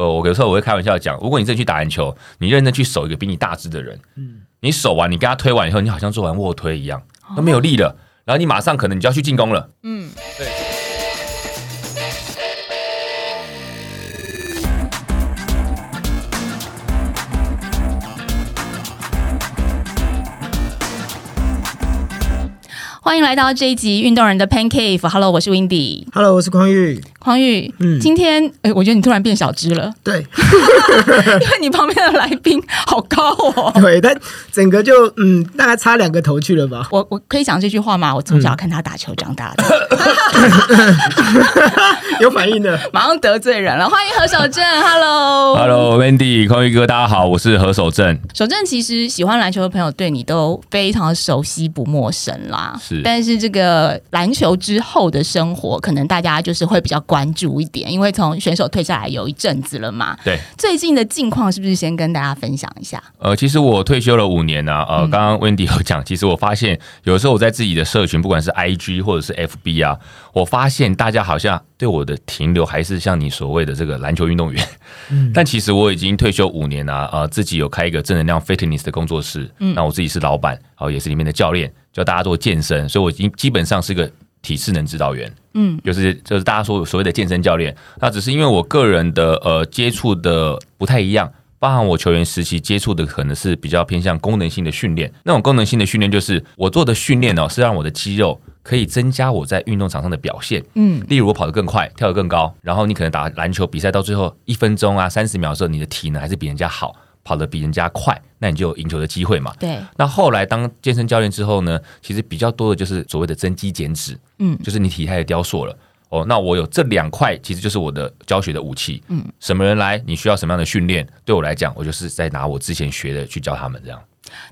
呃，我有时候我会开玩笑讲，如果你真的去打篮球，你认真去守一个比你大只的人，嗯，你守完，你跟他推完以后，你好像做完卧推一样，都没有力了，然后你马上可能你就要去进攻了，嗯，对。欢迎来到这一集运动人的 Pancake。Hello，我是 Windy。Hello，我是匡玉。匡玉，嗯，今天哎，我觉得你突然变小只了。对，因为你旁边的来宾好高哦。对，但整个就嗯，大概差两个头去了吧。我我可以讲这句话吗？我从小看他打球长大的。有反应的，马上得罪人了。欢迎何守正，Hello，Hello，Wendy，匡宇哥，大家好，我是何守正。守正其实喜欢篮球的朋友对你都非常熟悉不陌生啦。是，但是这个篮球之后的生活，可能大家就是会比较关注一点，因为从选手退下来有一阵子了嘛。对，最近的近况是不是先跟大家分享一下？呃，其实我退休了五年呢。呃，刚刚 Wendy 有讲，其实我发现有时候我在自己的社群，不管是 IG 或者是 FB 啊，我发现大家好像对我的停留还是像你所谓的这个篮球运动员。嗯，但其实我已经退休五年了，呃，自己有开一个正能量 Fitness 的工作室。嗯，那我自己是老板，然后也是里面的教练，教大家做健身，所以我已经基本上是个。体适能指导员，嗯，就是就是大家说所谓的健身教练，那只是因为我个人的呃接触的不太一样，包含我球员时期接触的可能是比较偏向功能性的训练，那种功能性的训练就是我做的训练哦，是让我的肌肉可以增加我在运动场上的表现，嗯，例如我跑得更快，跳得更高，然后你可能打篮球比赛到最后一分钟啊三十秒的时候，你的体能还是比人家好。跑得比人家快，那你就有赢球的机会嘛。对。那后来当健身教练之后呢，其实比较多的就是所谓的增肌减脂，嗯，就是你体态的雕塑了。哦，那我有这两块，其实就是我的教学的武器。嗯，什么人来，你需要什么样的训练？对我来讲，我就是在拿我之前学的去教他们这样。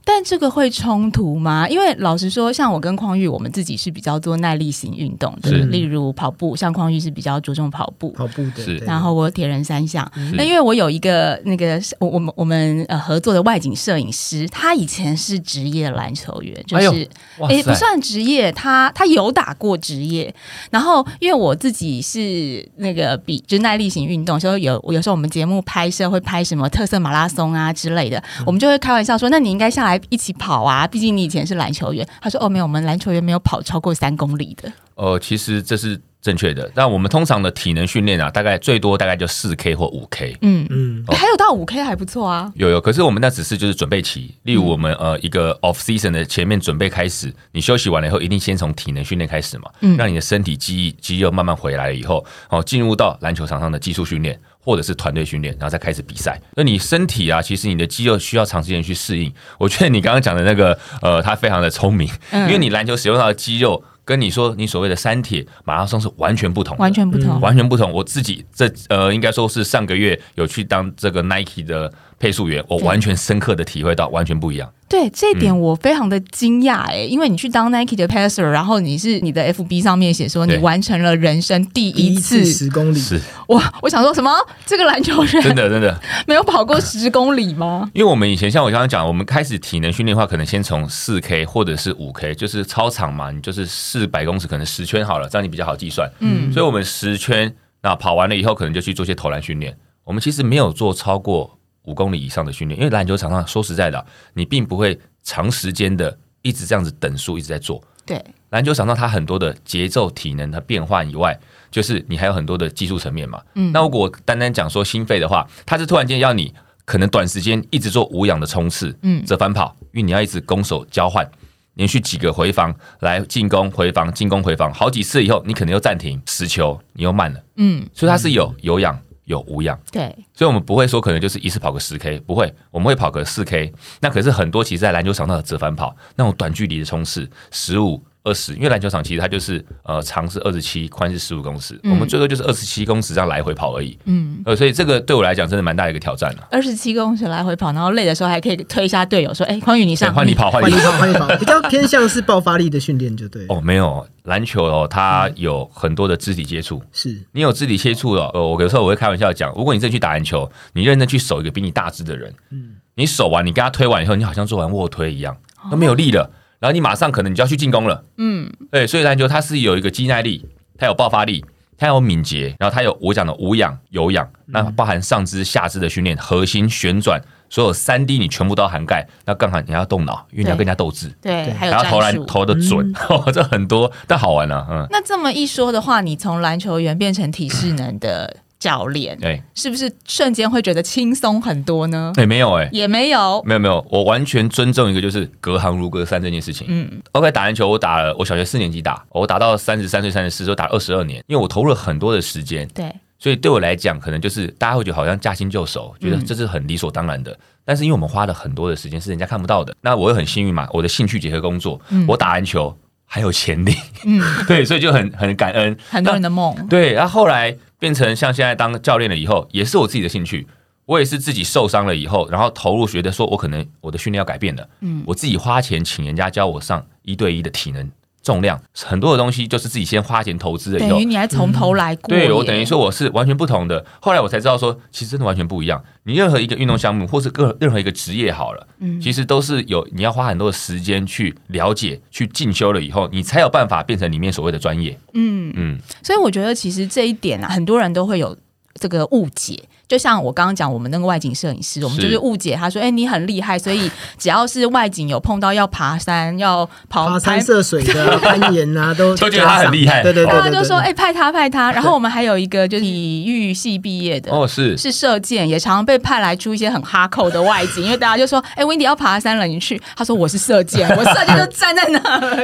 但这个会冲突吗？因为老实说，像我跟匡玉，我们自己是比较做耐力型运动的，例如跑步。像匡玉是比较着重跑步，跑步的。然后我铁人三项。那因为我有一个那个我我们我们呃合作的外景摄影师，他以前是职业篮球员，就是哎不算职业，他他有打过职业。然后因为我自己是那个比就耐力型运动，所以有有时候我们节目拍摄会拍什么特色马拉松啊之类的，我们就会开玩笑说，那你应该。下来一起跑啊！毕竟你以前是篮球员。他说：“哦，没有，我们篮球员没有跑超过三公里的。”呃，其实这是正确的。那我们通常的体能训练啊，大概最多大概就四 K 或五 K。嗯嗯，还有到五 K 还不错啊。有有，可是我们那只是就是准备期。例如我们呃一个 off season 的前面准备开始，你休息完了以后，一定先从体能训练开始嘛，让你的身体肌肌肉慢慢回来了以后，哦，进入到篮球场上的技术训练。或者是团队训练，然后再开始比赛。那你身体啊，其实你的肌肉需要长时间去适应。我觉得你刚刚讲的那个，呃，他非常的聪明，因为你篮球使用到的肌肉，跟你说你所谓的三铁马拉松是完全不同，完全不同，完全不同。我自己这呃，应该说是上个月有去当这个 Nike 的。配速员，我完全深刻的体会到，完全不一样。对这一点，我非常的惊讶哎，因为你去当 Nike 的 passer，然后你是你的 FB 上面写说你完成了人生第一次十公里，是我我想说什么？这个篮球人真的真的 没有跑过十公里吗？因为我们以前像我刚刚讲，我们开始体能训练的话，可能先从四 K 或者是五 K，就是操场嘛，你就是四百公尺，可能十圈好了，这样你比较好计算。嗯，所以我们十圈那跑完了以后，可能就去做些投篮训练。我们其实没有做超过。五公里以上的训练，因为篮球场上说实在的，你并不会长时间的一直这样子等速一直在做。对，篮球场上它很多的节奏、体能的变换以外，就是你还有很多的技术层面嘛。嗯，那如果单单讲说心肺的话，它是突然间要你可能短时间一直做无氧的冲刺，嗯，折返跑，因为你要一直攻守交换，连续几个回防来进攻回防进攻回防好几次以后，你可能又暂停持球，你又慢了，嗯，所以它是有有氧。有无氧，对，所以我们不会说可能就是一次跑个十 K，不会，我们会跑个四 K。那可是很多其实在篮球场上的折返跑，那种短距离的冲刺，十五。二十，因为篮球场其实它就是呃长是二十七，宽是十五公尺，我们最多就是二十七公尺这样来回跑而已。嗯，呃，所以这个对我来讲真的蛮大的一个挑战了。二十七公尺来回跑，然后累的时候还可以推一下队友，说：“哎，匡宇你上，换你跑，换你跑，换你跑。”比较偏向是爆发力的训练，就对。哦，没有篮球哦，它有很多的肢体接触。是你有肢体接触了，呃，我有时候我会开玩笑讲，如果你真的去打篮球，你认真去守一个比你大只的人，嗯，你守完，你跟他推完以后，你好像做完卧推一样，都没有力了。然后你马上可能你就要去进攻了，嗯，对，所以篮球它是有一个肌耐力，它有爆发力，它有敏捷，然后它有我讲的无氧、有氧，那包含上肢、下肢的训练、核心旋转，所有三 D 你全部都涵盖。那刚好你要动脑，因为你要跟人家斗智，对，还有投篮投的准，这很多，但好玩啊。嗯，那这么一说的话，你从篮球员变成体适能的。教练，对，是不是瞬间会觉得轻松很多呢？对，没有哎，也没有，没有没有，我完全尊重一个就是隔行如隔山这件事情。嗯，OK，打篮球我打了，我小学四年级打，我打到三十三岁、三十四岁，打二十二年，因为我投入了很多的时间。对，所以对我来讲，可能就是大家会觉得好像驾轻就熟，觉得这是很理所当然的。但是因为我们花了很多的时间是人家看不到的，那我也很幸运嘛，我的兴趣结合工作，我打篮球还有潜力。嗯，对，所以就很很感恩很多人的梦。对，然后后来。变成像现在当教练了以后，也是我自己的兴趣。我也是自己受伤了以后，然后投入学的，说我可能我的训练要改变了。嗯，我自己花钱请人家教我上一对一的体能。重量很多的东西就是自己先花钱投资的，等于你还从头来过。对我等于说我是完全不同的。后来我才知道说，其实真的完全不一样。你任何一个运动项目，或是各任何一个职业好了，嗯，其实都是有你要花很多的时间去了解、去进修了以后，你才有办法变成里面所谓的专业。嗯嗯，所以我觉得其实这一点啊，很多人都会有这个误解。就像我刚刚讲，我们那个外景摄影师，我们就是误解他说：“哎，你很厉害，所以 只要是外景有碰到要爬山、要跑爬山涉水的攀岩啊，都都觉得他很厉害。”对对对，就说：“哎，派他派他。”然后我们还有一个就是体育系毕业的哦，是是射箭，也常常被派来出一些很哈扣的外景，因为大家就说：“哎，Wendy 要爬山了，你去。”他说：“我是射箭，我射箭就站在那。”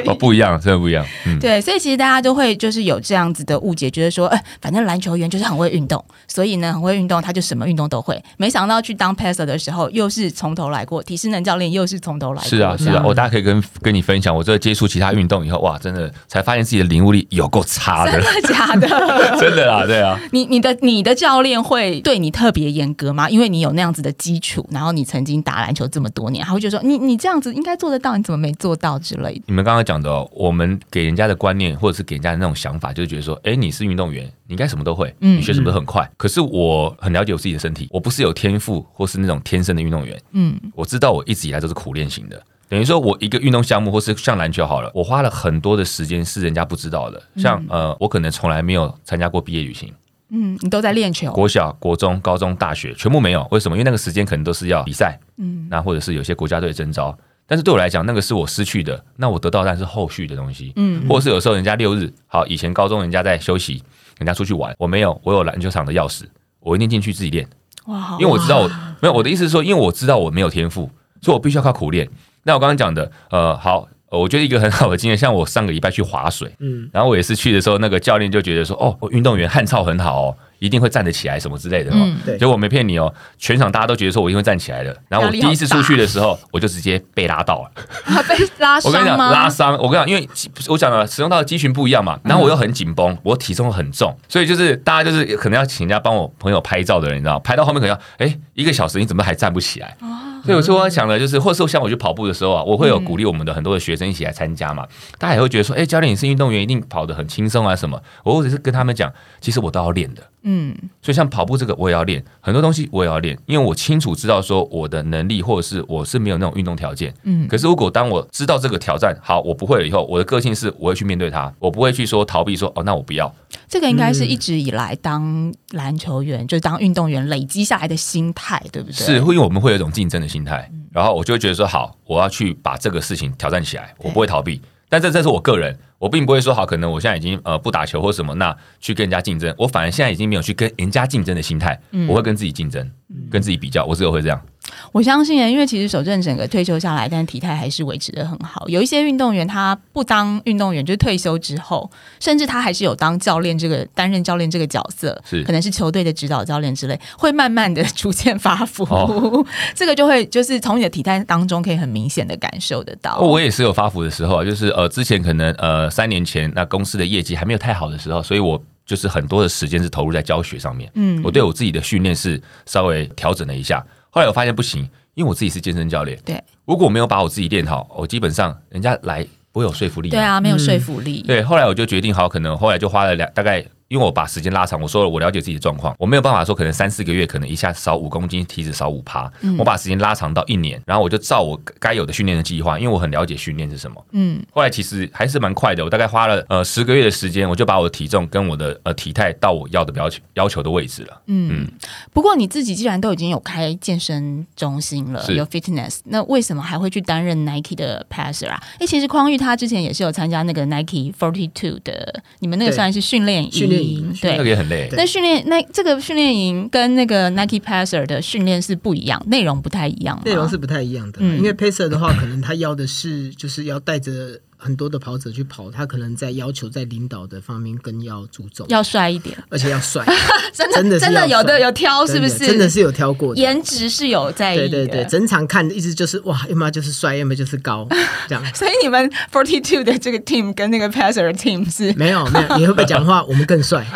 哦，不一样，真的不一样。嗯，对，所以其实大家都会就是有这样子的误解，觉得说：“哎，反正篮球员就是很会运动，所以呢，很会运动，他就什么运动都会。”没想到去当 passer 的时候，又是从头来过；体适能教练又是从头来过。是啊，是啊，我大家可以跟跟你分享，我这接触其他运动以后，哇，真的才发现自己的领悟力有够差的，真的假的？真的啊，对啊。你你的你的教练会对你特别严格吗？因为你有那样子的基础，然后你曾经打篮球这么多年，他会就说你你这样子应该做得到，你怎么没做到之类的？你们刚刚讲的，哦，我们给人家的观念或者是给人家的那种想法，就是觉得说，哎，你是运动员，你应该什么都会，嗯，你学什么都很快。可是我很了解我自己的身体，我不是有天赋。或是那种天生的运动员，嗯，我知道我一直以来都是苦练型的，等于说我一个运动项目，或是像篮球好了，我花了很多的时间是人家不知道的，像呃，我可能从来没有参加过毕业旅行，嗯，你都在练球，国小、国中、高中、大学全部没有，为什么？因为那个时间可能都是要比赛，嗯，那或者是有些国家队征招，但是对我来讲，那个是我失去的，那我得到但是后续的东西，嗯，或者是有时候人家六日好，以前高中人家在休息，人家出去玩，我没有，我有篮球场的钥匙，我一定进去自己练。哇，因为我知道我没有我的意思是说，因为我知道我没有天赋，所以我必须要靠苦练。那我刚刚讲的，呃，好。我觉得一个很好的经验，像我上个礼拜去划水，嗯，然后我也是去的时候，那个教练就觉得说，哦，运动员汗操很好哦，一定会站得起来什么之类的哦。结果我没骗你哦，全场大家都觉得说我一定会站起来的。然后我第一次出去的时候，我就直接被拉到了，被拉伤 我跟你讲，拉伤。我跟你讲，因为我讲了使用到的肌群不一样嘛，然后我又很紧绷，我体重很重，所以就是大家就是可能要请人家帮我朋友拍照的人，你知道，拍到后面可能要，哎，一个小时你怎么还站不起来？所以有时候我想的就是，或者像我去跑步的时候啊，我会有鼓励我们的很多的学生一起来参加嘛。大家也会觉得说，哎，教练你是运动员，一定跑得很轻松啊什么。我或者是跟他们讲，其实我都要练的。嗯，所以像跑步这个我也要练，很多东西我也要练，因为我清楚知道说我的能力或者是我是没有那种运动条件。嗯，可是如果当我知道这个挑战好，我不会了以后，我的个性是我会去面对它，我不会去说逃避说哦，那我不要。这个应该是一直以来当篮球员，就是当运动员累积下来的心态，对不对？是，会因为我们会有一种竞争的心态。然后我就会觉得说好，我要去把这个事情挑战起来，我不会逃避。但这这是我个人，我并不会说好，可能我现在已经呃不打球或什么，那去跟人家竞争。我反而现在已经没有去跟人家竞争的心态，我会跟自己竞争，跟自己比较，我只有会这样。我相信，因为其实守正整个退休下来，但体态还是维持的很好。有一些运动员他不当运动员，就是退休之后，甚至他还是有当教练这个担任教练这个角色，是可能是球队的指导教练之类，会慢慢的逐渐发福。这个就会就是从你的体态当中可以很明显的感受得到。我也是有发福的时候啊，就是呃之前可能呃三年前那公司的业绩还没有太好的时候，所以我就是很多的时间是投入在教学上面。嗯，我对我自己的训练是稍微调整了一下。后来我发现不行，因为我自己是健身教练。对，如果我没有把我自己练好，我基本上人家来不会有说服力。对啊，没有说服力。对，后来我就决定好，可能后来就花了两大概。因为我把时间拉长，我说了我了解自己的状况，我没有办法说可能三四个月可能一下少五公斤，体脂少五趴，我把时间拉长到一年，然后我就照我该有的训练的计划，因为我很了解训练是什么。嗯，后来其实还是蛮快的，我大概花了呃十个月的时间，我就把我的体重跟我的呃体态到我要的要求要求的位置了。嗯，不过你自己既然都已经有开健身中心了，有 fitness，那为什么还会去担任 Nike 的 passer 啊？哎，其实匡玉他之前也是有参加那个 Nike Forty Two 的，你们那个算是训练营，对，那个也很累。那训练那这个训练营跟那个 Nike Passer 的训练是不一样，内容不太一样。内容是不太一样的，因为 Passer 的话，可能他要的是就是要带着。很多的跑者去跑，他可能在要求在领导的方面更要注重，要帅一点，而且要帅，真的真的有的有挑，是不是？真的是有挑过，颜值是有在。对对对，整场看的一直就是哇，要么就是帅，要么就是高，这样。所以你们 Forty Two 的这个 team 跟那个 Passer team 是没有没有，你会不会讲话？我们更帅，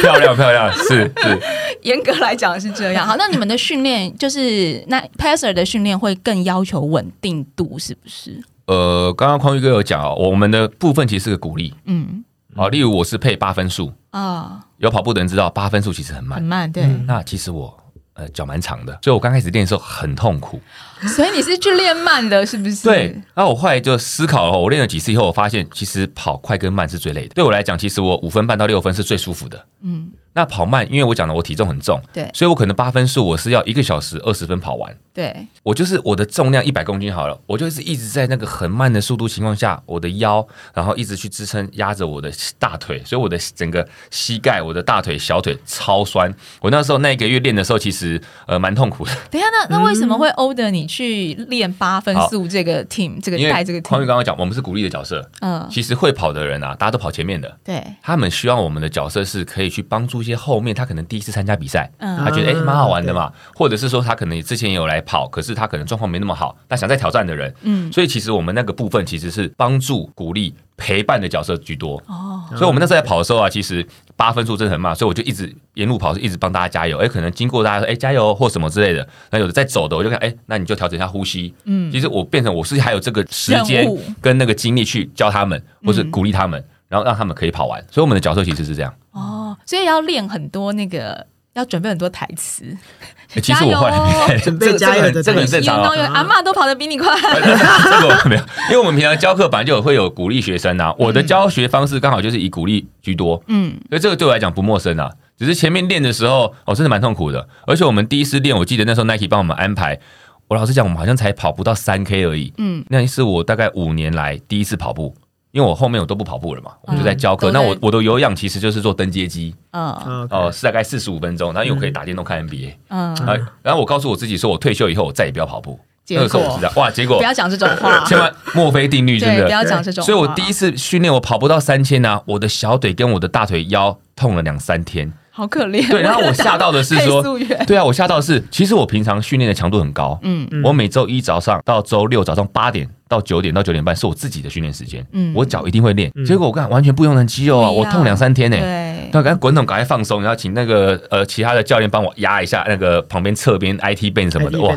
漂亮漂亮，是是。严格来讲是这样。好，那你们的训练就是那 Passer 的训练会更要求稳定度，是不是？呃，刚刚匡玉哥有讲哦，我们的部分其实是个鼓励，嗯，啊，例如我是配八分数。啊，有跑步的人知道八分数其实很慢，很慢，对。那其实我呃脚蛮长的，所以我刚开始练的时候很痛苦。所以你是去练慢的，是不是？对。然后我后来就思考了，我练了几次以后，我发现其实跑快跟慢是最累的。对我来讲，其实我五分半到六分是最舒服的。嗯。那跑慢，因为我讲了，我体重很重，对，所以我可能八分数我是要一个小时二十分跑完。对，我就是我的重量一百公斤好了，我就是一直在那个很慢的速度情况下，我的腰，然后一直去支撑压着我的大腿，所以我的整个膝盖、我的大腿、小腿超酸。我那时候那一个月练的时候，其实呃蛮痛苦的。等一下，那那为什么会 order 你去练八分速这个 team 这个带这个？匡玉刚刚讲，我们是鼓励的角色。嗯，其实会跑的人啊，大家都跑前面的。对，他们希望我们的角色是可以去帮助一些后面他可能。第一次参加比赛，他觉得哎蛮好玩的嘛，或者是说他可能之前也有来跑，可是他可能状况没那么好，但想再挑战的人，嗯，所以其实我们那个部分其实是帮助、鼓励、陪伴的角色居多哦。所以我们那时候在跑的时候啊，其实八分数真的很慢，所以我就一直沿路跑，是一直帮大家加油。哎，可能经过大家说哎加油或什么之类的，那有的在走的，我就看哎，那你就调整一下呼吸。嗯，其实我变成我是还有这个时间跟那个精力去教他们，或是鼓励他们，然后让他们可以跑完。所以我们的角色其实是这样。哦，所以要练很多那个，要准备很多台词。其实我后来准备加油的，这个很正常。阿妈都跑得比你快。这个没有，因为我们平常教课本来就会有鼓励学生啊。我的教学方式刚好就是以鼓励居多。嗯，所以这个对我来讲不陌生啊。只是前面练的时候，哦，真的蛮痛苦的。而且我们第一次练，我记得那时候 Nike 帮我们安排，我老实讲，我们好像才跑不到三 K 而已。嗯，那是我大概五年来第一次跑步。因为我后面我都不跑步了嘛，我就在教课。那我我的有氧其实就是做登阶机，哦哦，是大概四十五分钟，然后又可以打电动看 NBA。嗯，然后我告诉我自己说，我退休以后我再也不要跑步。那个时候我知道，哇，结果不要讲这种话，千万墨菲定律真的不要讲这种。所以我第一次训练我跑不到三千呢，我的小腿跟我的大腿腰痛了两三天。好可怜。对，然后我吓到的是说，对啊，我吓到的是，其实我平常训练的强度很高。嗯嗯。我每周一早上到周六早上八点到九点到九点半是我自己的训练时间。嗯。我脚一定会练，结果我看完全不用的肌肉啊，我痛两三天呢。对。那赶快滚筒，赶快放松，然后请那个呃其他的教练帮我压一下那个旁边侧边 IT 背什么的。哇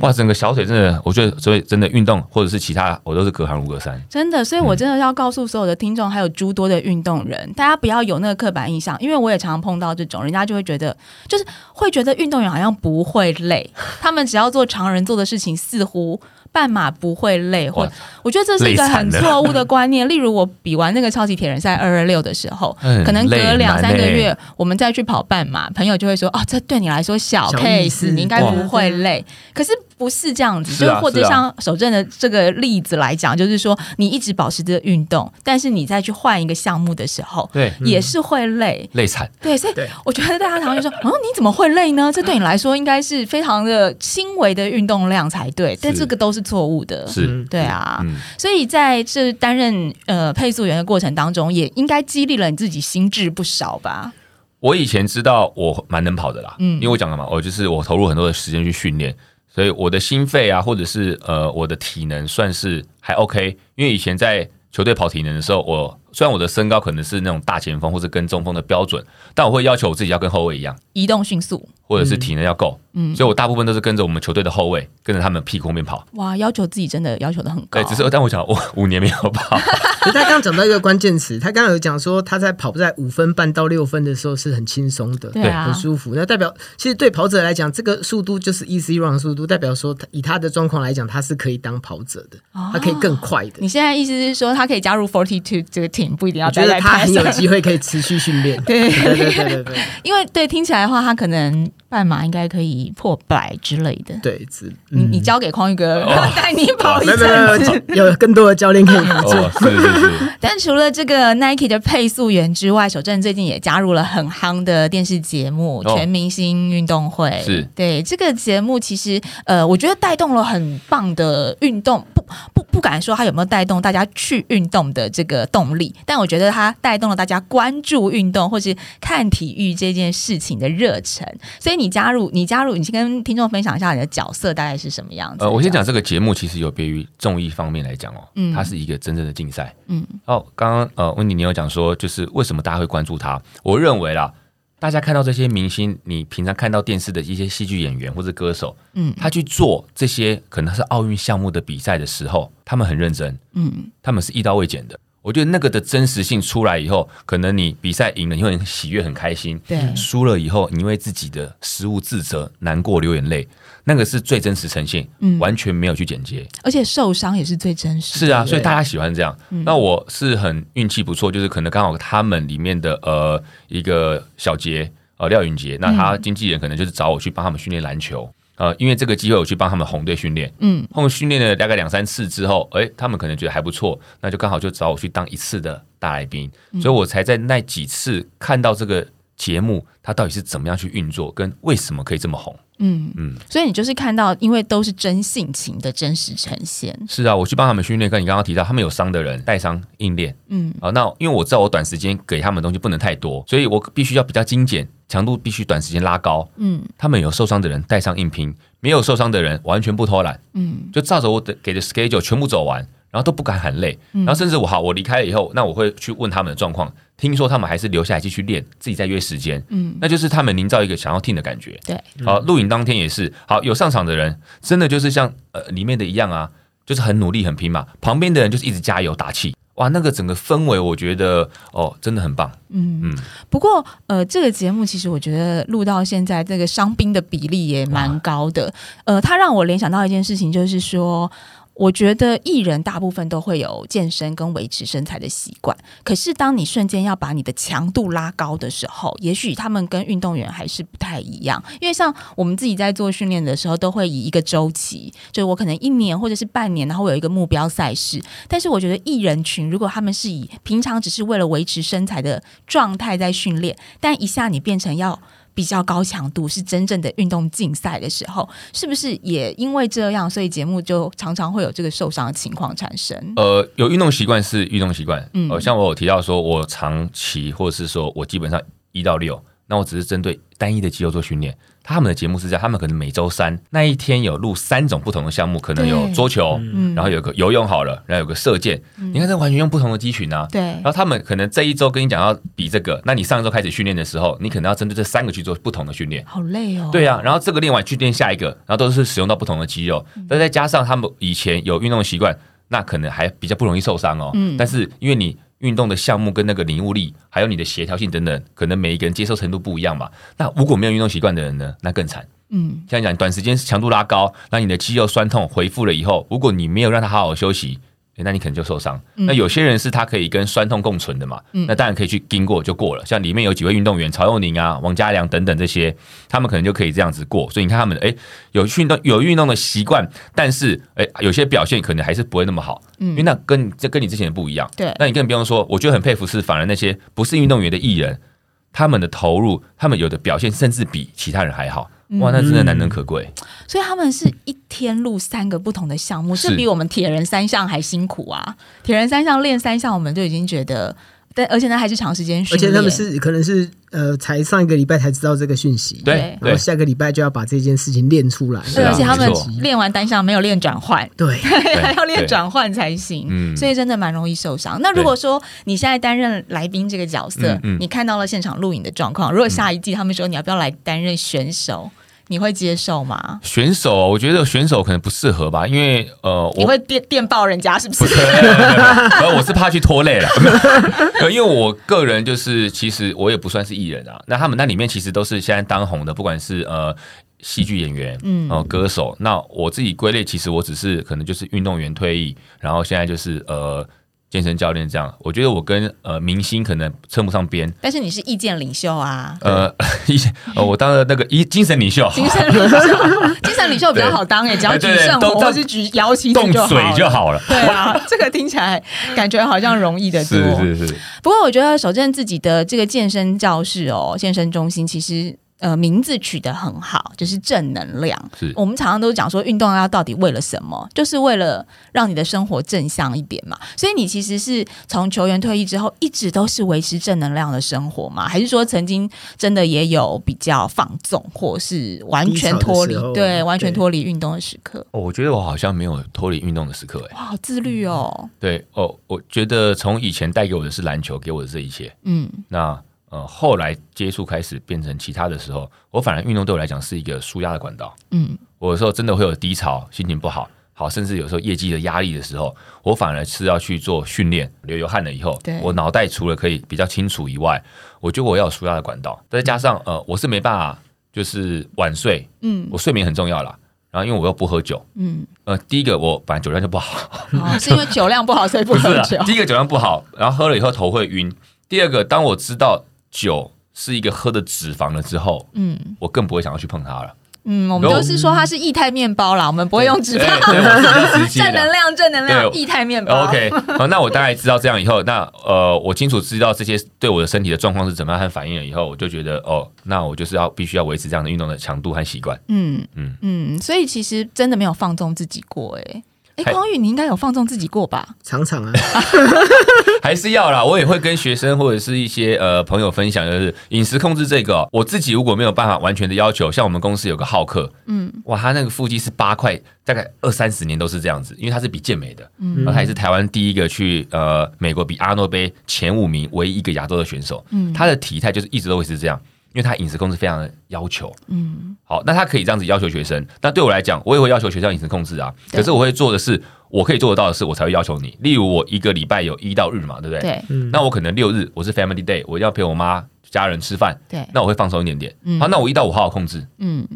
哇，整个小腿真的，我觉得所以真的运动或者是其他，我都是隔行如隔山。真的，所以我真的要告诉所有的听众，还有诸多的运动人，大家不要有那个刻板印象，因为我也常常碰到这种，人家就会。觉得就是会觉得运动员好像不会累，他们只要做常人做的事情，似乎。半马不会累，或我觉得这是一个很错误的观念。例如，我比完那个超级铁人赛二二六的时候，可能隔两三个月，我们再去跑半马，朋友就会说：“哦，这对你来说小 case，你应该不会累。”可是不是这样子，就是或者像守正的这个例子来讲，就是说你一直保持着运动，但是你再去换一个项目的时候，对，也是会累，累惨。对，所以我觉得大家常常就说：“ 哦，你怎么会累呢？”这对你来说应该是非常的轻微的运动量才对，但这个都是。错误的。是，对啊，所以在这担任呃配速员的过程当中，也应该激励了你自己心智不少吧？我以前知道我蛮能跑的啦，嗯，因为我讲了嘛，我就是我投入很多的时间去训练，所以我的心肺啊，或者是呃我的体能算是还 OK。因为以前在球队跑体能的时候，我虽然我的身高可能是那种大前锋或者跟中锋的标准，但我会要求我自己要跟后卫一样，移动迅速。或者是体能要够，嗯，所以我大部分都是跟着我们球队的后卫，跟着他们屁股后面跑。哇，要求自己真的要求的很高。对，只是但我想我五年没有跑，他刚刚讲到一个关键词，他刚刚有讲说他在跑在五分半到六分的时候是很轻松的，对啊，很舒服。那代表其实对跑者来讲，这个速度就是 easy run 速度，代表说以他的状况来讲，他是可以当跑者的，他可以更快的。你现在意思是说他可以加入 forty two 这个 team，不一定要觉得他很有机会可以持续训练。对对对对对，因为对听起来的话，他可能半马应该可以破百之类的。对，你你交给匡宇哥 带你跑一阵，有更多的教练可以合 作。是是是。但除了这个 Nike 的配速员之外，守正最近也加入了很夯的电视节目《全明星运动会》。是对这个节目，其实呃，我觉得带动了很棒的运动，不不不敢说它有没有带动大家去运动的这个动力，但我觉得它带动了大家关注运动或是看体育这件事情的热忱。所以你加入，你加入，你先跟听众分享一下你的角色大概是什么样子。呃，我先讲这个节目其实有别于综艺方面来讲哦，嗯，它是一个真正的竞赛，嗯。哦，刚刚呃，温迪你有讲说，就是为什么大家会关注他？我认为啦，大家看到这些明星，你平常看到电视的一些戏剧演员或者歌手，嗯，他去做这些可能是奥运项目的比赛的时候，他们很认真，嗯，他们是一刀未剪的。我觉得那个的真实性出来以后，可能你比赛赢了，你会很喜悦、很开心；对，输了以后，你因为自己的失误自责、难过、流眼泪。那个是最真实呈现，完全没有去剪接，而且受伤也是最真实。是啊，所以大家喜欢这样。那我是很运气不错，就是可能刚好他们里面的呃一个小杰呃廖云杰，那他经纪人可能就是找我去帮他们训练篮球。呃，因为这个机会我去帮他们红队训练，嗯，后面训练了大概两三次之后，哎，他们可能觉得还不错，那就刚好就找我去当一次的大来宾，所以我才在那几次看到这个节目，它到底是怎么样去运作，跟为什么可以这么红。嗯嗯，所以你就是看到，因为都是真性情的真实呈现。是啊，我去帮他们训练，跟你刚刚提到，他们有伤的人带伤硬练。嗯，好，那因为我知道我短时间给他们的东西不能太多，所以我必须要比较精简，强度必须短时间拉高。嗯，他们有受伤的人带上硬拼，没有受伤的人完全不偷懒。嗯，就照着我的给的 schedule 全部走完，然后都不敢喊累。然后甚至我好，我离开了以后，那我会去问他们的状况。听说他们还是留下来继续练，自己再约时间，嗯，那就是他们营造一个想要听的感觉。对，好，录影当天也是，好有上场的人，真的就是像呃里面的一样啊，就是很努力很拼嘛，旁边的人就是一直加油打气，哇，那个整个氛围我觉得哦真的很棒。嗯嗯，不过呃这个节目其实我觉得录到现在这个伤兵的比例也蛮高的，呃，它让我联想到一件事情，就是说。我觉得艺人大部分都会有健身跟维持身材的习惯，可是当你瞬间要把你的强度拉高的时候，也许他们跟运动员还是不太一样。因为像我们自己在做训练的时候，都会以一个周期，就是我可能一年或者是半年，然后有一个目标赛事。但是我觉得艺人群如果他们是以平常只是为了维持身材的状态在训练，但一下你变成要。比较高强度是真正的运动竞赛的时候，是不是也因为这样，所以节目就常常会有这个受伤的情况产生？呃，有运动习惯是运动习惯，嗯，像我有提到说，我长期或者是说我基本上一到六，那我只是针对单一的肌肉做训练。他们的节目是这样，他们可能每周三那一天有录三种不同的项目，可能有桌球，然后有个游泳好了，然后有个射箭。你看，这完全用不同的肌群啊。对。然后他们可能这一周跟你讲要比这个，那你上一周开始训练的时候，你可能要针对这三个去做不同的训练。好累哦。对啊，然后这个练完去练下一个，然后都是使用到不同的肌肉。那再加上他们以前有运动习惯，那可能还比较不容易受伤哦。嗯。但是因为你。运动的项目跟那个领悟力，还有你的协调性等等，可能每一个人接受程度不一样嘛。那如果没有运动习惯的人呢，那更惨。嗯，像讲短时间强度拉高，那你的肌肉酸痛恢复了以后，如果你没有让他好好休息。那你可能就受伤。那有些人是他可以跟酸痛共存的嘛？那当然可以去经过就过了。像里面有几位运动员，曹佑宁啊、王嘉良等等这些，他们可能就可以这样子过。所以你看他们，哎，有运动有运动的习惯，但是哎，有些表现可能还是不会那么好。嗯，因为那跟这跟你之前不一样。对，那你更不用说，我觉得很佩服是反而那些不是运动员的艺人，他们的投入，他们有的表现甚至比其他人还好。哇，那真的难能可贵。所以他们是一天录三个不同的项目，这比我们铁人三项还辛苦啊！铁人三项练三项，我们就已经觉得，但而且呢还是长时间训练。而且他们是可能是呃，才上一个礼拜才知道这个讯息，对，然后下个礼拜就要把这件事情练出来。对，而且他们练完单项没有练转换，对，还要练转换才行。嗯，所以真的蛮容易受伤。那如果说你现在担任来宾这个角色，你看到了现场录影的状况，如果下一季他们说你要不要来担任选手？你会接受吗？选手，我觉得选手可能不适合吧，因为呃，你会电电报人家是不是？我是怕去拖累了，因为我个人就是其实我也不算是艺人啊。那他们那里面其实都是现在当红的，不管是呃戏剧演员，嗯，哦歌手。那我自己归类，其实我只是可能就是运动员退役，然后现在就是呃。健身教练这样，我觉得我跟呃明星可能称不上边，但是你是意见领袖啊。呃，意呃，我当了那个一精神领袖，精神领袖，精神领袖比较好当哎，只要举圣火或是举摇旗动嘴就好了。对啊，这个听起来感觉好像容易的多。是是是。不过我觉得守正自己的这个健身教室哦，健身中心其实。呃，名字取得很好，就是正能量。是我们常常都讲说，运动要到底为了什么？就是为了让你的生活正向一点嘛。所以你其实是从球员退役之后，一直都是维持正能量的生活嘛？还是说曾经真的也有比较放纵，或是完全脱离？对，完全脱离运动的时刻。哦，我觉得我好像没有脱离运动的时刻。哎，哇，好自律哦。对哦，我觉得从以前带给我的是篮球，给我的这一切。嗯，那。呃，后来接触开始变成其他的时候，我反而运动对我来讲是一个舒压的管道。嗯，我有时候真的会有低潮，心情不好，好，甚至有时候业绩的压力的时候，我反而是要去做训练，流流汗了以后，我脑袋除了可以比较清楚以外，我觉得我要有舒压的管道。再加上呃，我是没办法就是晚睡，嗯，我睡眠很重要啦。然后因为我又不喝酒，嗯，呃，第一个我本来酒量就不好，是因为酒量不好所以不 喝酒。第一个酒量不好，然后喝了以后头会晕。第二个，当我知道。酒是一个喝的脂肪了之后，嗯，我更不会想要去碰它了。嗯，我们都是说它是液态面包啦，我们不会用脂肪。正能量，正能量，液态面包。OK，好，那我大概知道这样以后，那呃，我清楚知道这些对我的身体的状况是怎么样和反应了以后，我就觉得哦，那我就是要必须要维持这样的运动的强度和习惯。嗯嗯嗯，所以其实真的没有放纵自己过，哎。哎，匡宇，你应该有放纵自己过吧？常常啊，还是要啦。我也会跟学生或者是一些呃朋友分享，就是饮食控制这个，我自己如果没有办法完全的要求，像我们公司有个好客，嗯，哇，他那个腹肌是八块，大概二三十年都是这样子，因为他是比健美的，嗯，然后他也是台湾第一个去呃美国比阿诺杯前五名唯一一个亚洲的选手，嗯，他的体态就是一直都会是这样。因为他饮食控制非常的要求，嗯，好，那他可以这样子要求学生。那对我来讲，我也会要求学校饮食控制啊。可是我会做的是，我可以做得到的事，我才会要求你。例如，我一个礼拜有一到日嘛，对不对？对。那我可能六日我是 Family Day，我要陪我妈家人吃饭。对。那我会放松一点点。好，那我一到五好好控制。嗯。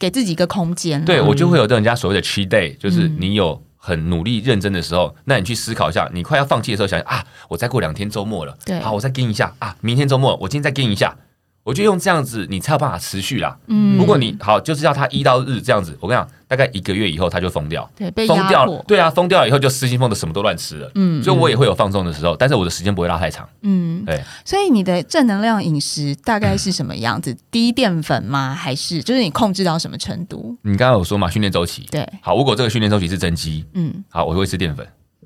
给自己一个空间。对，我就会有人家所谓的 Cheat Day，就是你有很努力认真的时候，那你去思考一下，你快要放弃的时候，想啊，我再过两天周末了，对，好，我再跟一下啊，明天周末我今天再跟一下。我就用这样子，你才有办法持续啦。嗯，如果你好，就是要他一到日这样子，我跟你讲，大概一个月以后他就疯掉。对，被疯掉对啊，疯掉了以后就失心疯的什么都乱吃了。嗯，所以我也会有放纵的时候，但是我的时间不会拉太长。嗯，对。所以你的正能量饮食大概是什么样子？低淀粉吗？还是就是你控制到什么程度？你刚刚有说嘛，训练周期。对。好，如果这个训练周期是增肌，嗯，好，我会吃淀粉。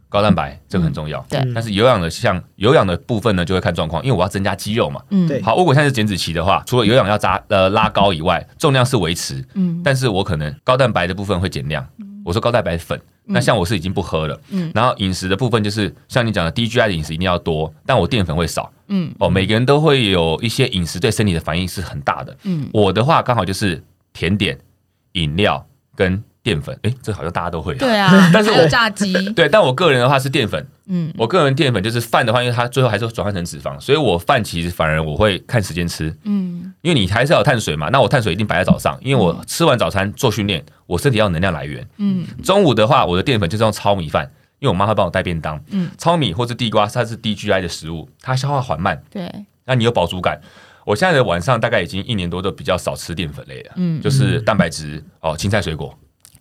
高蛋白这个很重要，对。但是有氧的像有氧的部分呢，就会看状况，因为我要增加肌肉嘛。嗯，对。好，如果现在是减脂期的话，除了有氧要扎呃拉高以外，重量是维持。嗯。但是我可能高蛋白的部分会减量。我说高蛋白粉，那像我是已经不喝了。嗯。然后饮食的部分就是像你讲的低 GI 的饮食一定要多，但我淀粉会少。嗯。哦，每个人都会有一些饮食对身体的反应是很大的。嗯。我的话刚好就是甜点、饮料跟。淀粉，哎，这好像大家都会。对啊，但是我炸鸡。对，但我个人的话是淀粉。嗯，我个人淀粉就是饭的话，因为它最后还是转换成脂肪，所以我饭其实反而我会看时间吃。嗯，因为你还是要有碳水嘛，那我碳水一定摆在早上，因为我吃完早餐做训练，我身体要能量来源。嗯，中午的话，我的淀粉就是用糙米饭，因为我妈会帮我带便当。嗯，糙米或是地瓜，它是低 GI 的食物，它消化缓慢。对，那你有饱足感。我现在的晚上大概已经一年多都比较少吃淀粉类的，嗯，就是蛋白质哦，青菜水果。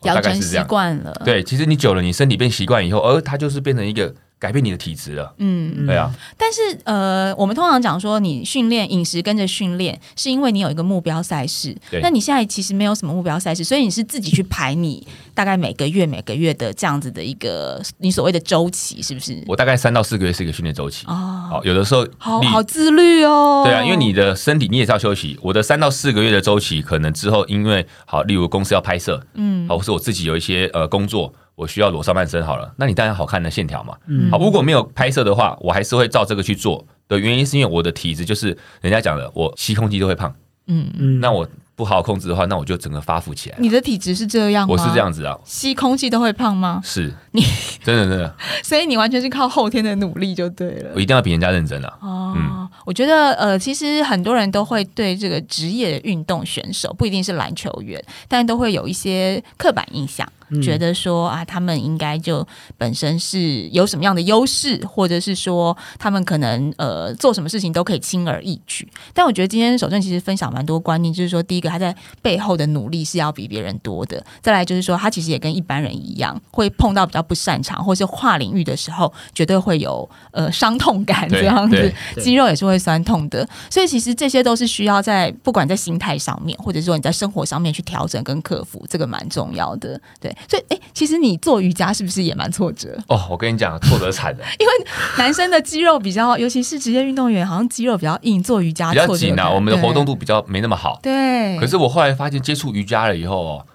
大概是这样，惯了。对，其实你久了，你身体变习惯以后，而它就是变成一个。改变你的体质了，嗯，对啊。但是呃，我们通常讲说，你训练饮食跟着训练，是因为你有一个目标赛事。那你现在其实没有什么目标赛事，所以你是自己去排你大概每个月每个月的这样子的一个你所谓的周期，是不是？我大概三到四个月是一个训练周期哦。好，有的时候好好自律哦。对啊，因为你的身体你也是要休息。我的三到四个月的周期，可能之后因为好，例如公司要拍摄，嗯，好，或是我自己有一些呃工作。我需要裸上半身好了，那你当然好看的线条嘛。好，如果没有拍摄的话，我还是会照这个去做。的原因是因为我的体质就是人家讲的，我吸空气都会胖。嗯嗯，那我不好好控制的话，那我就整个发福起来。你的体质是这样吗？我是这样子啊，吸空气都会胖吗？是你真 的真的，所以你完全是靠后天的努力就对了。我一定要比人家认真了。哦，我觉得呃，其实很多人都会对这个职业运动选手，不一定是篮球员，但都会有一些刻板印象。觉得说啊，他们应该就本身是有什么样的优势，或者是说他们可能呃做什么事情都可以轻而易举。但我觉得今天守正其实分享蛮多观念，就是说第一个他在背后的努力是要比别人多的，再来就是说他其实也跟一般人一样，会碰到比较不擅长或是跨领域的时候，绝对会有呃伤痛感这样子，肌肉也是会酸痛的。所以其实这些都是需要在不管在心态上面，或者说你在生活上面去调整跟克服，这个蛮重要的。对。所以，哎，其实你做瑜伽是不是也蛮挫折？哦，我跟你讲，挫折惨的。因为男生的肌肉比较，尤其是职业运动员，好像肌肉比较硬，做瑜伽比较紧啊。我们的活动度比较没那么好。对。可是我后来发现，接触瑜伽了以后，哦，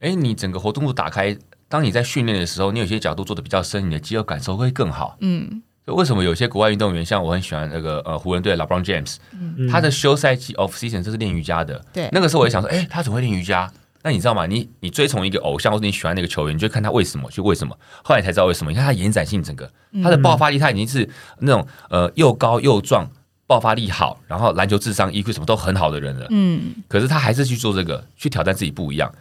哎，你整个活动度打开，当你在训练的时候，你有些角度做的比较深，你的肌肉感受会更好。嗯。为什么有些国外运动员，像我很喜欢那个呃湖人队 LeBron James，他的休赛季 off season 就是练瑜伽的。对。那个时候我也想说，哎，他怎么会练瑜伽？那你知道吗？你你追从一个偶像，或者你喜欢那个球员，你就看他为什么，就为什么。后来才知道为什么。你看他延展性，整个他的爆发力，他已经是那种呃又高又壮，爆发力好，然后篮球智商、EQ 什么都很好的人了。嗯。可是他还是去做这个，去挑战自己不一样。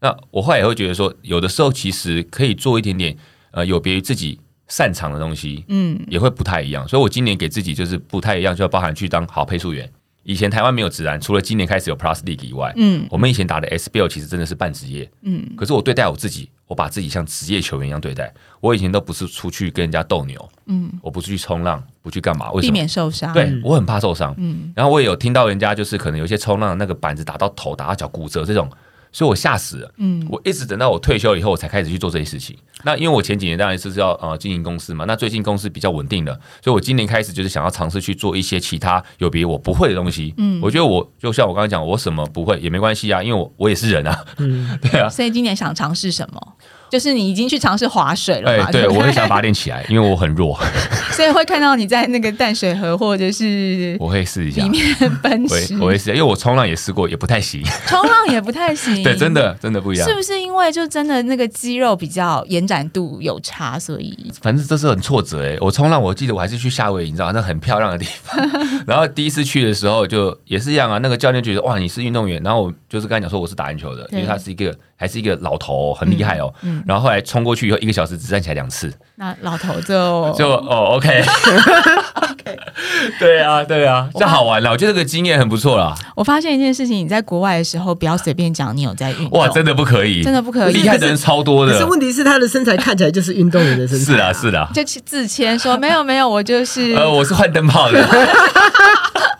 那我后来也会觉得说，有的时候其实可以做一点点呃有别于自己擅长的东西，嗯，也会不太一样。所以我今年给自己就是不太一样，就要包含去当好配速员。以前台湾没有直男，除了今年开始有 Plus League 以外，嗯，我们以前打的 SBL 其实真的是半职业，嗯，可是我对待我自己，我把自己像职业球员一样对待。我以前都不是出去跟人家斗牛，嗯，我不是去冲浪，不去干嘛？为什么？避免受伤。对我很怕受伤，嗯。然后我也有听到人家就是可能有些冲浪那个板子打到头、打到脚骨折这种。所以我吓死了，嗯，我一直等到我退休以后，我才开始去做这些事情。那因为我前几年当然是要呃经营公司嘛，那最近公司比较稳定了，所以我今年开始就是想要尝试去做一些其他有别我不会的东西。嗯，我觉得我就像我刚才讲，我什么不会也没关系啊，因为我我也是人啊，嗯，对啊。所以今年想尝试什么？就是你已经去尝试划水了嘛？对，我会想把它练起来，因为我很弱，所以会看到你在那个淡水河或者是我会试一下。里面奔驰，我会试，因为我冲浪也试过，也不太行，冲浪也不太行，对，真的真的不一样，是不是因为就真的那个肌肉比较延展度有差，所以？反正这是很挫折哎。我冲浪，我记得我还是去夏威夷，你知道那很漂亮的地方，然后第一次去的时候就也是一样啊，那个教练觉得哇你是运动员，然后我就是跟他讲说我是打篮球的，因为他是一个。还是一个老头，很厉害哦。嗯然后后来冲过去以后，一个小时只站起来两次。那老头就就哦，OK，对啊，对啊，这好玩了。我觉得这个经验很不错啦。我发现一件事情，你在国外的时候，不要随便讲你有在运动。哇，真的不可以，真的不可以。厉害的人超多的。可是问题是，他的身材看起来就是运动员的身材。是啊，是啊。就自谦说没有没有，我就是呃，我是换灯泡的。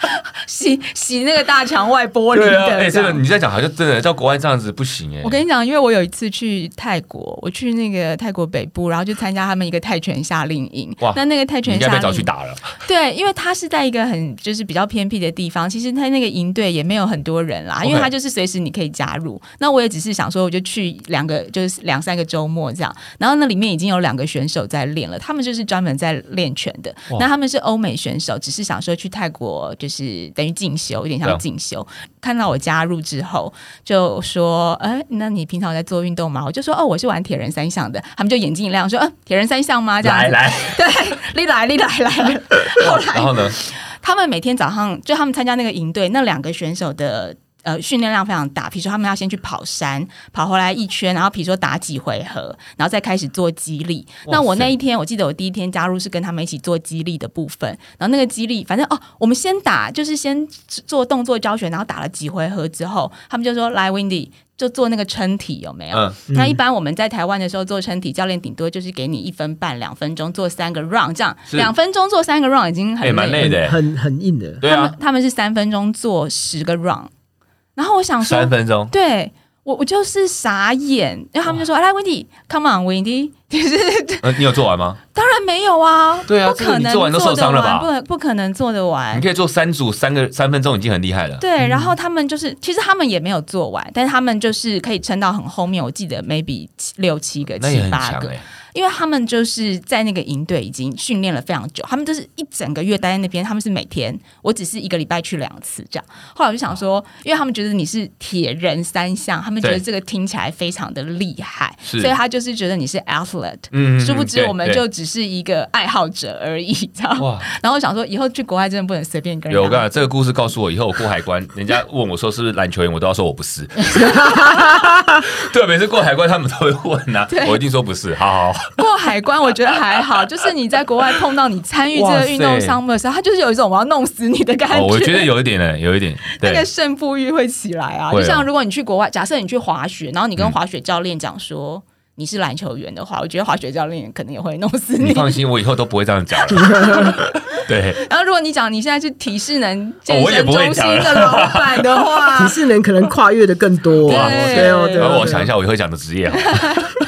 洗洗那个大墙外玻璃的，哎，这个你在讲好像真的，在国外这样子不行哎。我跟你讲，因为我有一次去泰国，我去那个泰国北部，然后就参加他们一个泰拳夏令营。哇，那那个泰拳夏令营去打了。对，因为他是在一个很就是比较偏僻的地方，其实他那个营队也没有很多人啦，因为他就是随时你可以加入。那我也只是想说，我就去两个，就是两三个周末这样。然后那里面已经有两个选手在练了，他们就是专门在练拳的。那他们是欧美选手，只是想说去泰国就是。等于进修，有点像进修。看到我加入之后，就说：“哎，那你平常在做运动吗？”我就说：“哦，我是玩铁人三项的。”他们就眼睛一亮，说：“嗯，铁人三项吗？”这样来来，对，你来你来来。后来，然后呢？他们每天早上就他们参加那个营队，那两个选手的。呃，训练量非常大。比如说，他们要先去跑山，跑回来一圈，然后比如说打几回合，然后再开始做激励。那我那一天，我记得我第一天加入是跟他们一起做激励的部分。然后那个激励，反正哦，我们先打，就是先做动作教学，然后打了几回合之后，他们就说：“来，Windy，就做那个撑体，有没有？”那一般我们在台湾的时候做撑体，教练顶多就是给你一分半、两分钟做三个 round，这样两分钟做三个 round 已经很蛮累的，很很硬的。对啊，他们是三分钟做十个 round。然后我想说，三分钟，对我我就是傻眼，然后他们就说：“来，Wendy，come on，Wendy，其实，呃，你有做完吗？当然没有啊，对啊，不可能做完都受伤了吧？不，不可能做得完。你可以做三组，三个三分钟已经很厉害了。对，然后他们就是，其实他们也没有做完，但是他们就是可以撑到很后面。我记得 maybe 六七个、七八个。因为他们就是在那个营队已经训练了非常久，他们就是一整个月待在那边，他们是每天，我只是一个礼拜去两次这样。后来我就想说，因为他们觉得你是铁人三项，他们觉得这个听起来非常的厉害，所以他就是觉得你是殊不知我们就只是一个爱好者而已，知道哇！然后我想说，以后去国外真的不能随便跟人。有，我刚才这个故事告诉我，以后我过海关，人家问我说是不是篮球员，我都要说我不是。对，每次过海关他们都会问呐，我一定说不是。好好过海关。我觉得还好，就是你在国外碰到你参与这个运动项目的时候，他就是有一种我要弄死你的感觉。我觉得有一点呢，有一点那个胜负欲会起来啊。就像如果你去国外，假设你去滑雪，然后你跟滑雪教练讲说你是篮球员的话，我觉得滑雪教练可能也会弄死你。你放心，我以后都不会这样讲了 对。然后如果你讲你现在是体适能健身中心的老板的话，体适能可能跨越的更多。对哦，对。我想一下，我以后讲的职业。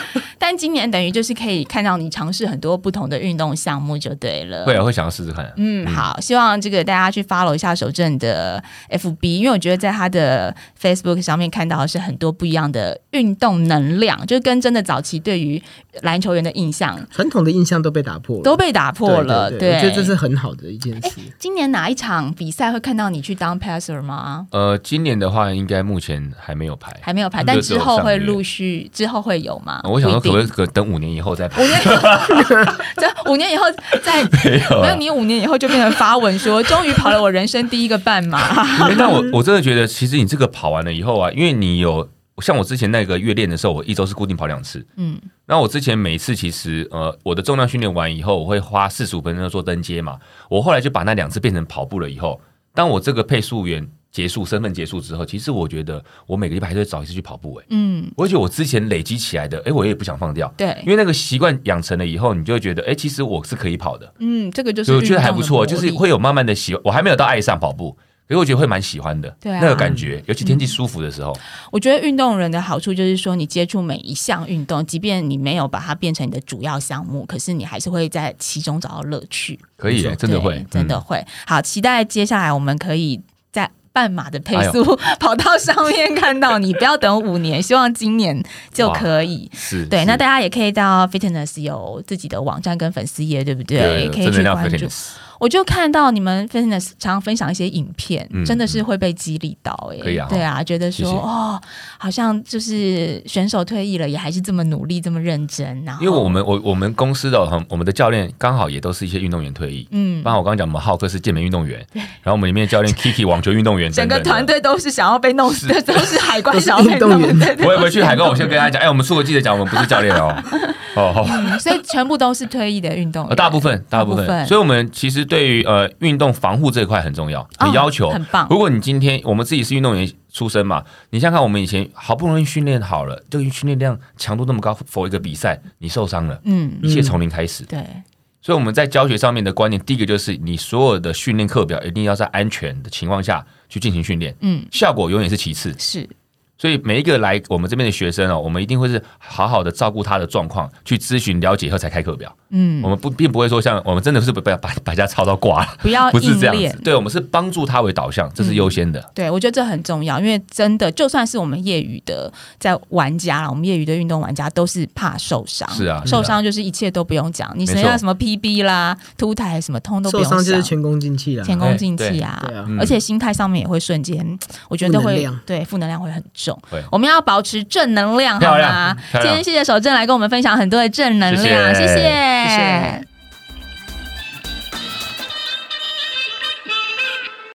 但今年等于就是可以看到你尝试很多不同的运动项目就对了。会啊，会想要试试看。嗯，好，希望这个大家去 follow 一下守正的 FB，因为我觉得在他的 Facebook 上面看到的是很多不一样的运动能量，就跟真的早期对于篮球员的印象，传统的印象都被打破了，都被打破了。对，我觉得这是很好的一件事。今年哪一场比赛会看到你去当 passer 吗？呃，今年的话，应该目前还没有排，还没有排，但之后会陆续，之后会有吗？我想说，可不可以等五年以后再排？五年，这五年以后再 没有，没有你五年以后就变成发文说，终于跑了我人生第一个半马。那我我真的觉得，其实你这个跑完了以后啊，因为你有像我之前那个月练的时候，我一周是固定跑两次。嗯，那我之前每次其实呃，我的重量训练完以后，我会花四十五分钟做登阶嘛。我后来就把那两次变成跑步了以后，当我这个配速员。结束身份结束之后，其实我觉得我每个礼拜还是会找一次去跑步。哎，嗯，而且我之前累积起来的，哎，我也不想放掉。对，因为那个习惯养成了以后，你就会觉得，哎，其实我是可以跑的。嗯，这个就是我觉得还不错，就是会有慢慢的喜，我还没有到爱上跑步。所以我觉得会蛮喜欢的，对那个感觉，尤其天气舒服的时候。我觉得运动人的好处就是说，你接触每一项运动，即便你没有把它变成你的主要项目，可是你还是会在其中找到乐趣。可以，真的会，真的会。好，期待接下来我们可以在半马的配速 跑到上面看到你。不要等五年，希望今年就可以。是对，那大家也可以到 Fitness 有自己的网站跟粉丝页，对不对？可以去关注。我就看到你们 fitness 常常分享一些影片，真的是会被激励到哎，对啊，觉得说哦，好像就是选手退役了，也还是这么努力，这么认真。然后，因为我们我我们公司的我们的教练刚好也都是一些运动员退役，嗯，包括我刚刚讲，我们浩克是健美运动员，然后我们里面教练 Kiki 网球运动员，整个团队都是想要被弄死的，都是海关小运动员。我也回去海关，我先跟他讲，哎，我们出国记者讲，我们不是教练哦，哦，所以全部都是退役的运动员，大部分。大部分，所以我们其实对于呃运运动防护这一块很重要，很要求，很棒。如果你今天我们自己是运动员出身嘛，你想想看，我们以前好不容易训练好了，这个训练量强度那么高，for 一个比赛你受伤了，嗯，一切从零开始。对，所以我们在教学上面的观念，第一个就是你所有的训练课表一定要在安全的情况下去进行训练，嗯，效果永远是其次，是。所以每一个来我们这边的学生哦，我们一定会是好好的照顾他的状况，去咨询了解后才开课表。嗯，我们不并不会说像我们真的是不要把 把家操到挂了，不要不是这样子。对，我们是帮助他为导向，这是优先的。对，我觉得这很重要，因为真的就算是我们业余的在玩家了，我们业余的运动玩家都是怕受伤。是啊，受伤就是一切都不用讲，你谁要什么 PB 啦、凸台什么通都不用想，受伤就是前功尽弃啊，前功尽弃啊。对啊，而且心态上面也会瞬间，我觉得会对负能量会很重。我们要。保持正能量，好吗？今天谢谢守正来跟我们分享很多的正能量，谢谢。